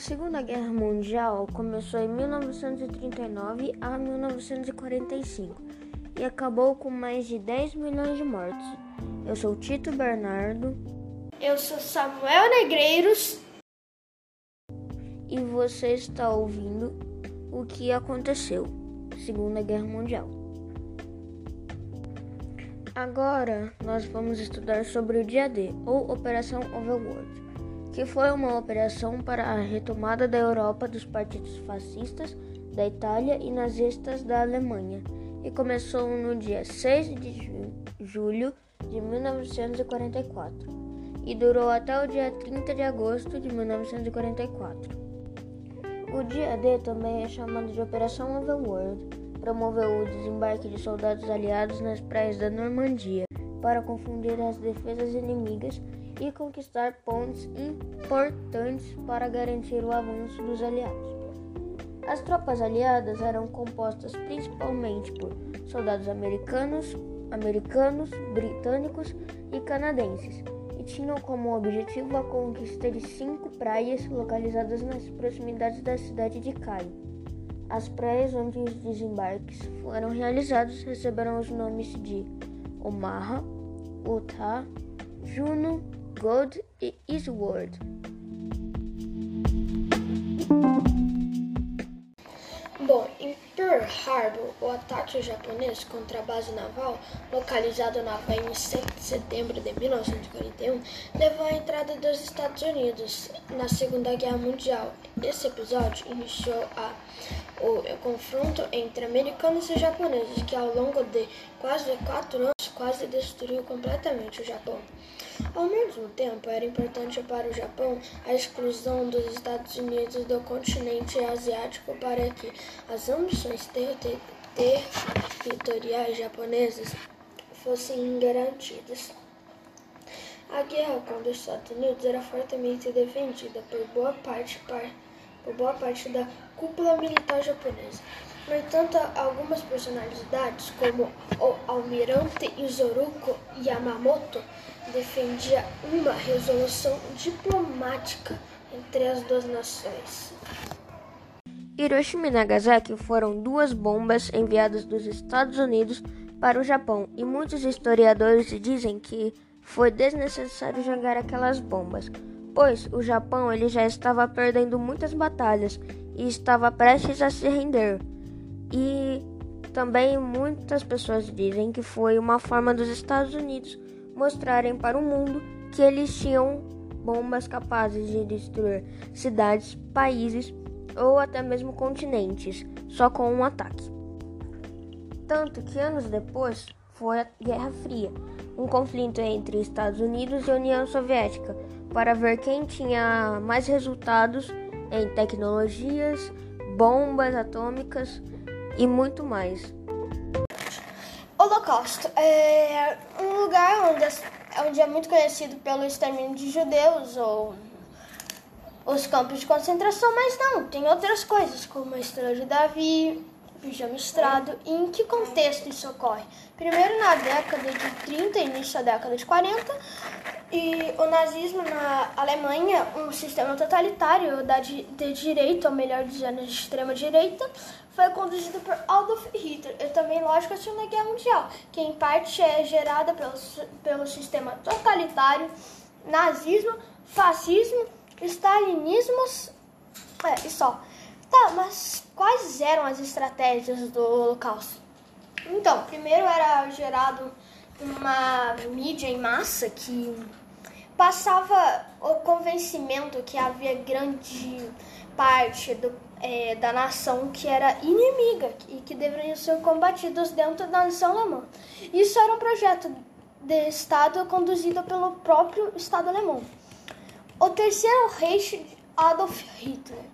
Segunda Guerra Mundial começou em 1939 a 1945 e acabou com mais de 10 milhões de mortos. Eu sou Tito Bernardo. Eu sou Samuel Negreiros. E você está ouvindo o que aconteceu Segunda Guerra Mundial. Agora nós vamos estudar sobre o dia D, ou Operação Overworld que foi uma operação para a retomada da Europa dos partidos fascistas da Itália e nazistas da Alemanha, e começou no dia 6 de julho de 1944 e durou até o dia 30 de agosto de 1944. O dia D também é chamado de Operação Overworld, promoveu o desembarque de soldados aliados nas praias da Normandia para confundir as defesas inimigas e conquistar pontos importantes para garantir o avanço dos aliados. As tropas aliadas eram compostas principalmente por soldados americanos, americanos, britânicos e canadenses, e tinham como objetivo a conquista de cinco praias localizadas nas proximidades da cidade de Caio. As praias onde os desembarques foram realizados receberam os nomes de Omaha, Utah, Juno God is Word. Bom, em Pearl Harbor, o ataque japonês contra a base naval, localizada na Havaí em 7 de setembro de 1941, levou à entrada dos Estados Unidos na Segunda Guerra Mundial. Esse episódio iniciou a, o, o confronto entre americanos e japoneses, que ao longo de quase quatro anos quase destruiu completamente o Japão. Ao mesmo tempo, era importante para o Japão a exclusão dos Estados Unidos do continente asiático para que as ambições ter ter territoriais japonesas fossem garantidas. A guerra contra os Estados Unidos era fortemente defendida por boa parte, por boa parte da cúpula militar japonesa. No entanto, algumas personalidades, como o almirante Izoruko Yamamoto, defendia uma resolução diplomática entre as duas nações. Hiroshima e Nagasaki foram duas bombas enviadas dos Estados Unidos para o Japão, e muitos historiadores dizem que foi desnecessário jogar aquelas bombas, pois o Japão ele já estava perdendo muitas batalhas e estava prestes a se render. E também muitas pessoas dizem que foi uma forma dos Estados Unidos mostrarem para o mundo que eles tinham bombas capazes de destruir cidades, países ou até mesmo continentes só com um ataque. Tanto que anos depois foi a Guerra Fria, um conflito entre Estados Unidos e União Soviética para ver quem tinha mais resultados em tecnologias, bombas atômicas e muito mais. Holocausto é um lugar onde, onde é muito conhecido pelo extermínio de judeus ou os campos de concentração, mas não, tem outras coisas, como a Estrela de Davi, pijama estrado. E em que contexto isso ocorre? Primeiro na década de 30, início da década de 40, e o nazismo na Alemanha, um sistema totalitário da de, de direita, ou melhor dizendo, de extrema direita, foi conduzido por Adolf Hitler e também, lógico, a Segunda Guerra Mundial, que em parte é gerada pelo, pelo sistema totalitário, nazismo, fascismo, stalinismo é, e só. Tá, mas quais eram as estratégias do Holocausto? Então, primeiro era gerado uma mídia em massa que passava o convencimento que havia grande parte do, é, da nação que era inimiga e que deveriam ser combatidos dentro da nação alemã. Isso era um projeto de Estado conduzido pelo próprio Estado alemão. O terceiro Reich Adolf Hitler.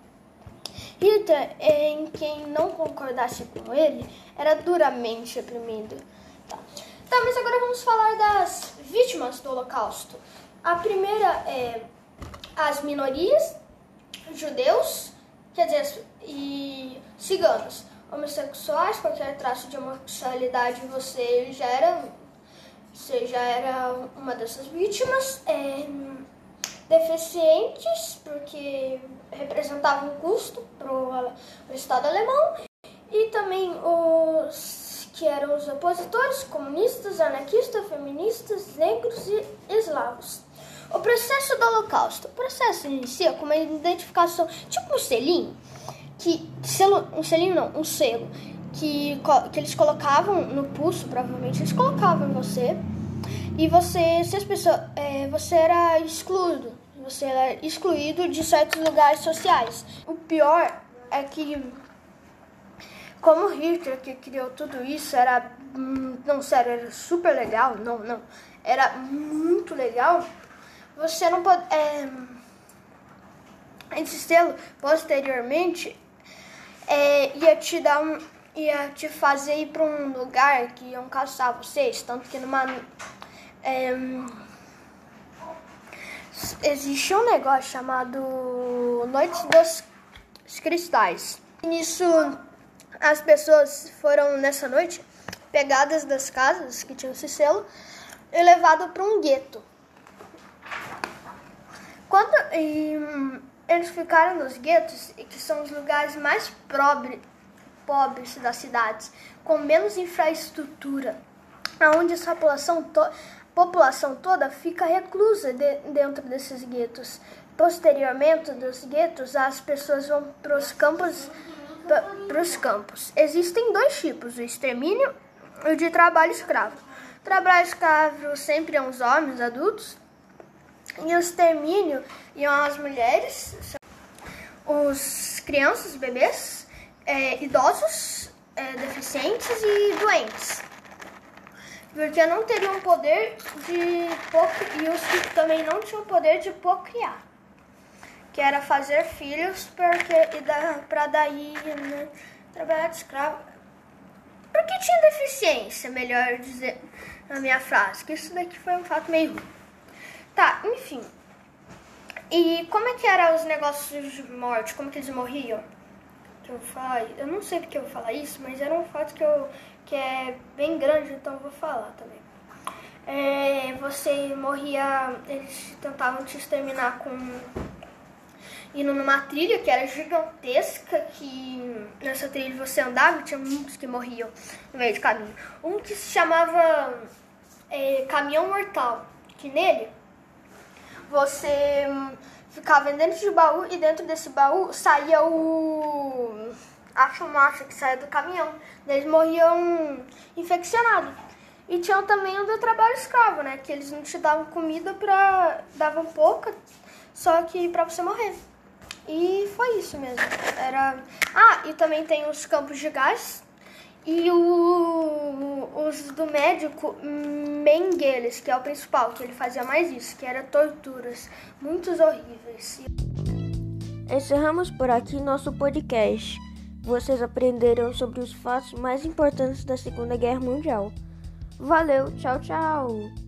Hitler, em quem não concordasse com ele, era duramente reprimido. Tá. mas agora vamos falar das vítimas do Holocausto. A primeira é as minorias, judeus, quer dizer, e ciganos, homossexuais, qualquer traço de homossexualidade você já era, você já era uma dessas vítimas. É, deficientes, porque representavam um custo para o Estado alemão, e também os que eram os opositores, comunistas, anarquistas, feministas, negros e eslavos. O processo do Holocausto. O processo inicia com uma identificação, tipo um selinho, que selo, um selinho não, um selo que, que eles colocavam no pulso, provavelmente eles colocavam em você e você, se as pessoas, é, você era excluído, você era excluído de certos lugares sociais. O pior é que como Hitler que criou tudo isso era hum, não sério era super legal não não era muito legal você não pode é, esse selo posteriormente é, ia te dar um ia te fazer ir para um lugar que iam caçar vocês tanto que numa é, existe um negócio chamado Noite dos Cristais. E nisso, as pessoas foram nessa noite pegadas das casas que tinham esse selo e levado para um gueto. Quando e, eles ficaram nos guetos, que são os lugares mais pobre, pobres das cidades, com menos infraestrutura, onde essa população, to população toda fica reclusa de, dentro desses guetos. Posteriormente dos guetos, as pessoas vão para os campos. Para os campos. Existem dois tipos: o extermínio e o de trabalho escravo. O trabalho escravo sempre é os homens adultos e o extermínio iam as mulheres, os crianças, bebês, é, idosos, é, deficientes e doentes porque não teriam poder de e os que também não tinham poder de procriar, que era fazer filhos porque e da, para daí né, trabalhar de escravo. Porque tinha deficiência, melhor dizer na minha frase, que isso daqui foi um fato meio ruim. Tá, enfim. E como é que eram os negócios de morte? Como que eles morriam? que eu falo, eu não sei porque eu vou falar isso, mas era um fato que, eu, que é bem grande, então eu vou falar também. É, você morria, eles tentavam te exterminar com indo numa trilha que era gigantesca, que nessa trilha você andava e tinha muitos que morriam no meio de caminho. Um que se chamava é, Caminhão Mortal, que nele você ficava dentro de baú e dentro desse baú saía o a fumaça que saía do caminhão. Eles morriam infeccionados. E tinham também o do trabalho escravo, né? Que eles não te davam comida pra. davam pouca, só que pra você morrer. E foi isso mesmo. Era. Ah, e também tem os campos de gás e o, os do médico Mengeles, que é o principal, que ele fazia mais isso, que era torturas, muitos horríveis. Encerramos por aqui nosso podcast. Vocês aprenderam sobre os fatos mais importantes da Segunda Guerra Mundial. Valeu, tchau, tchau!